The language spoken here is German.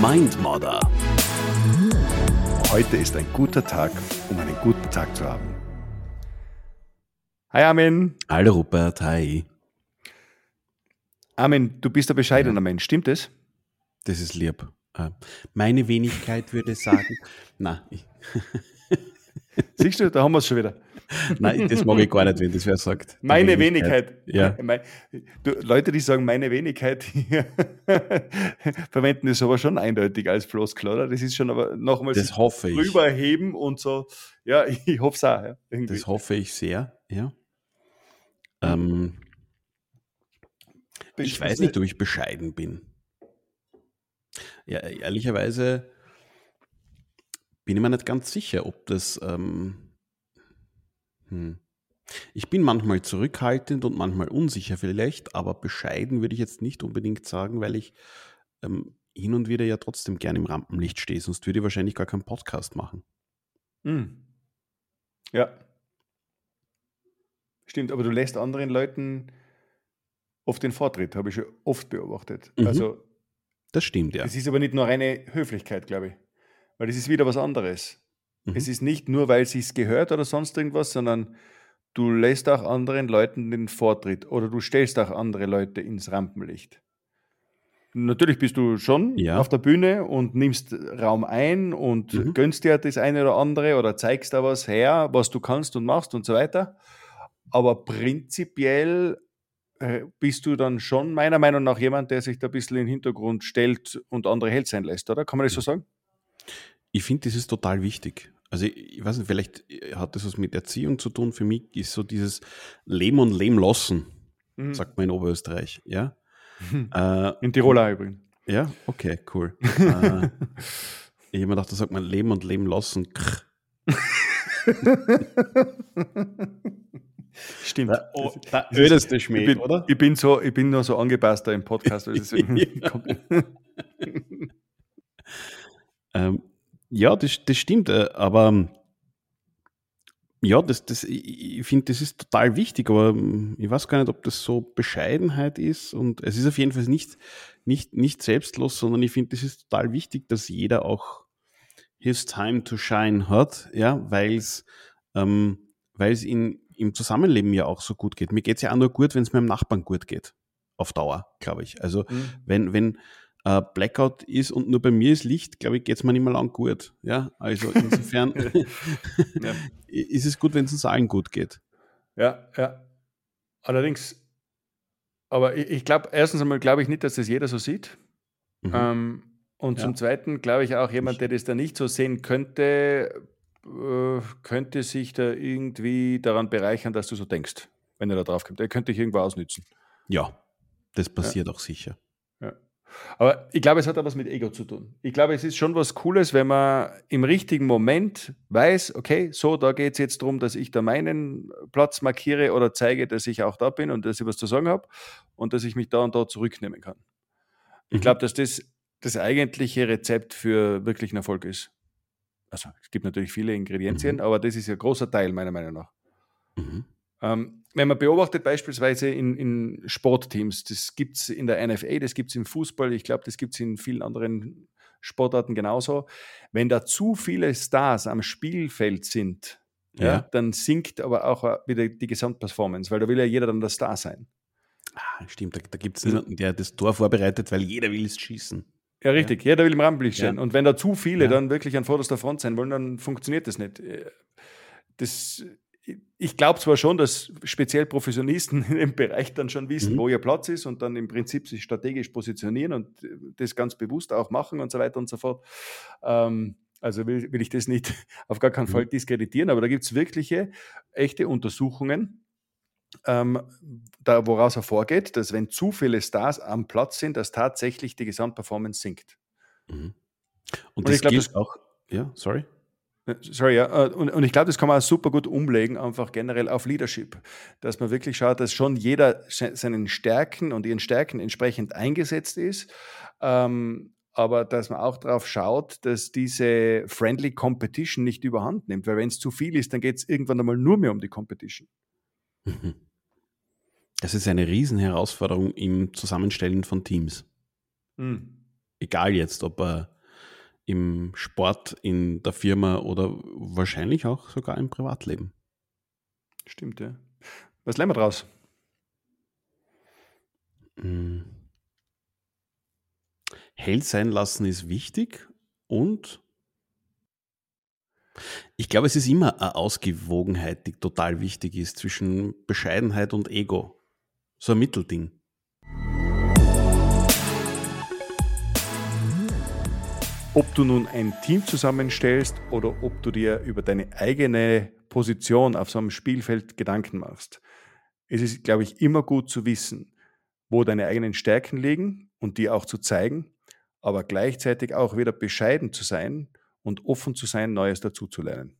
Mindmodder. Heute ist ein guter Tag, um einen guten Tag zu haben. Hi Armin. Hallo Rupert, hi. Armin, du bist ein bescheidener Mensch, stimmt es? Das ist lieb. Äh, Meine Wenigkeit würde sagen, na, ich, Siehst du, da haben wir es schon wieder. nein, das mag ich gar nicht, wenn das wer sagt. Meine Wenigkeit. Ja. Mei- Du, Leute, die sagen meine Wenigkeit, verwenden das aber schon eindeutig als Floskel, oder? Das ist schon aber nochmal Das hoffe ich. rüberheben und so. Ja, ich hoffe es auch. Ja. Das hoffe ich sehr, ja. Ähm, ich weiß nicht, ob ich bescheiden bin. Ja, ehrlicherweise bin ich mir nicht ganz sicher, ob das. Ähm, hm. Ich bin manchmal zurückhaltend und manchmal unsicher vielleicht, aber bescheiden würde ich jetzt nicht unbedingt sagen, weil ich ähm, hin und wieder ja trotzdem gern im Rampenlicht stehe, sonst würde ich wahrscheinlich gar keinen Podcast machen. Hm. Ja. Stimmt, aber du lässt anderen Leuten oft den Vortritt, habe ich schon oft beobachtet. Mhm. Also, Das stimmt, ja. es ist aber nicht nur reine Höflichkeit, glaube ich. Weil das ist wieder was anderes. Mhm. Es ist nicht nur, weil sie es gehört oder sonst irgendwas, sondern du lässt auch anderen Leuten den Vortritt oder du stellst auch andere Leute ins Rampenlicht. Natürlich bist du schon Ja. auf der Bühne und nimmst Raum ein und Mhm. gönnst dir das eine oder andere oder zeigst da was her, was du kannst und machst und so weiter. Aber prinzipiell äh, bist du dann schon meiner Meinung nach jemand, der sich da ein bisschen in den Hintergrund stellt und andere Held sein lässt, oder? Kann man das so sagen? Ich finde, das ist total wichtig. Also ich ich weiß nicht, vielleicht hat das was mit Erziehung zu tun. Für mich ist so dieses Leben und Leben lassen, Mhm. sagt man in Oberösterreich. Ja, äh, In Tirol auch übrigens. ja, okay, cool. äh, ich habe mir gedacht, da sagt man Leben und Leben lassen. Stimmt. Da- oh, Das- da das ödest du ich Schmäh, bin, oder? Ich bin, so, ich bin nur so angepasster im Podcast. Deswegen Ja. kommt- Ähm, ja, das, das stimmt, äh, aber ähm, ja, das, das, ich, finde, das ist total wichtig, aber ähm, ich weiß gar nicht, ob das so Bescheidenheit ist und es ist auf jeden Fall nicht, nicht, nicht selbstlos, sondern ich finde, das ist total wichtig, dass jeder auch his time to shine hat, ja, weil es ähm, in, im Zusammenleben ja auch so gut geht. Mir geht es ja auch nur gut, wenn es meinem Nachbarn gut geht. Auf Dauer, glaube ich. Also Mhm. wenn, wenn äh, Blackout ist und nur bei mir ist Licht, glaube ich, geht es mir nicht mehr lang gut. Ja, also insofern Ja. ist es gut, wenn es uns allen gut geht. ja, ja. Allerdings, aber ich, ich glaube, erstens einmal glaube ich nicht, dass das jeder so sieht. Mhm. Ähm, und Ja. zum Zweiten glaube ich auch, jemand, der das da nicht so sehen könnte, äh, könnte sich da irgendwie daran bereichern, dass du so denkst, wenn er da drauf kommt. Er könnte dich irgendwo ausnützen. Ja, das passiert auch sicher. Aber ich glaube, es hat auch was mit Ego zu tun. Ich glaube, es ist schon was Cooles, wenn man im richtigen Moment weiß, okay, so, da geht es jetzt darum, dass ich da meinen Platz markiere oder zeige, dass ich auch da bin und dass ich was zu sagen habe und dass ich mich da und da zurücknehmen kann. Ich Mhm. glaube, dass das das eigentliche Rezept für wirklichen Erfolg ist. Also, es gibt natürlich viele Ingredienzien, Mhm. aber das ist ja ein großer Teil meiner Meinung nach. Mhm. Ähm, wenn man beobachtet beispielsweise in, in Sportteams, das gibt es in der NFA, das gibt es im Fußball, ich glaube, das gibt es in vielen anderen Sportarten genauso. Wenn da zu viele Stars am Spielfeld sind, ja. Ja. dann sinkt aber auch wieder die Gesamtperformance, weil da will ja jeder dann der Star sein. Ah, stimmt, da, da gibt es niemanden, der das Tor vorbereitet, weil jeder will es schießen. Ja, richtig. Jeder will im Rampenlicht Ja. stehen. Und wenn da zu viele Ja. dann wirklich an vorderster Front sein wollen, dann funktioniert das nicht. Äh, Das, ich glaube zwar schon, dass speziell Professionisten in dem Bereich dann schon wissen, Mhm. wo ihr Platz ist und dann im Prinzip sich strategisch positionieren und äh, das ganz bewusst auch machen und so weiter und so fort. Ähm, also will, will ich das nicht auf gar keinen Mhm. Fall diskreditieren, aber da gibt es wirkliche, echte Untersuchungen, ähm, da, woraus hervorgeht, dass wenn zu viele Stars am Platz sind, dass tatsächlich die Gesamtperformance sinkt. Mhm. Und, Und das ich glaub, gilt das- auch, ja, sorry. Äh, Sorry, ja. äh, Und, und ich glaube, das kann man auch super gut umlegen, einfach generell auf Leadership. Dass man wirklich schaut, dass schon jeder se- seinen Stärken und ihren Stärken entsprechend eingesetzt ist. Ähm, aber dass man auch darauf schaut, dass diese Friendly Competition nicht überhand nimmt. Weil wenn es zu viel ist, dann geht es irgendwann einmal nur mehr um die Competition. Mhm. Das ist eine Riesenherausforderung im Zusammenstellen von Teams. Hm. Egal jetzt, ob er im Sport, in der Firma oder wahrscheinlich auch sogar im Privatleben. Stimmt, ja. Was lernen wir draus? Hm. Hell sein lassen ist wichtig und ich glaube, es ist immer eine Ausgewogenheit, die total wichtig ist zwischen Bescheidenheit und Ego. So ein Mittelding. Ob du nun ein Team zusammenstellst oder ob du dir über deine eigene Position auf so einem Spielfeld Gedanken machst. Es ist, glaube ich, immer gut zu wissen, wo deine eigenen Stärken liegen und die auch zu zeigen, aber gleichzeitig auch wieder bescheiden zu sein und offen zu sein, Neues dazuzulernen.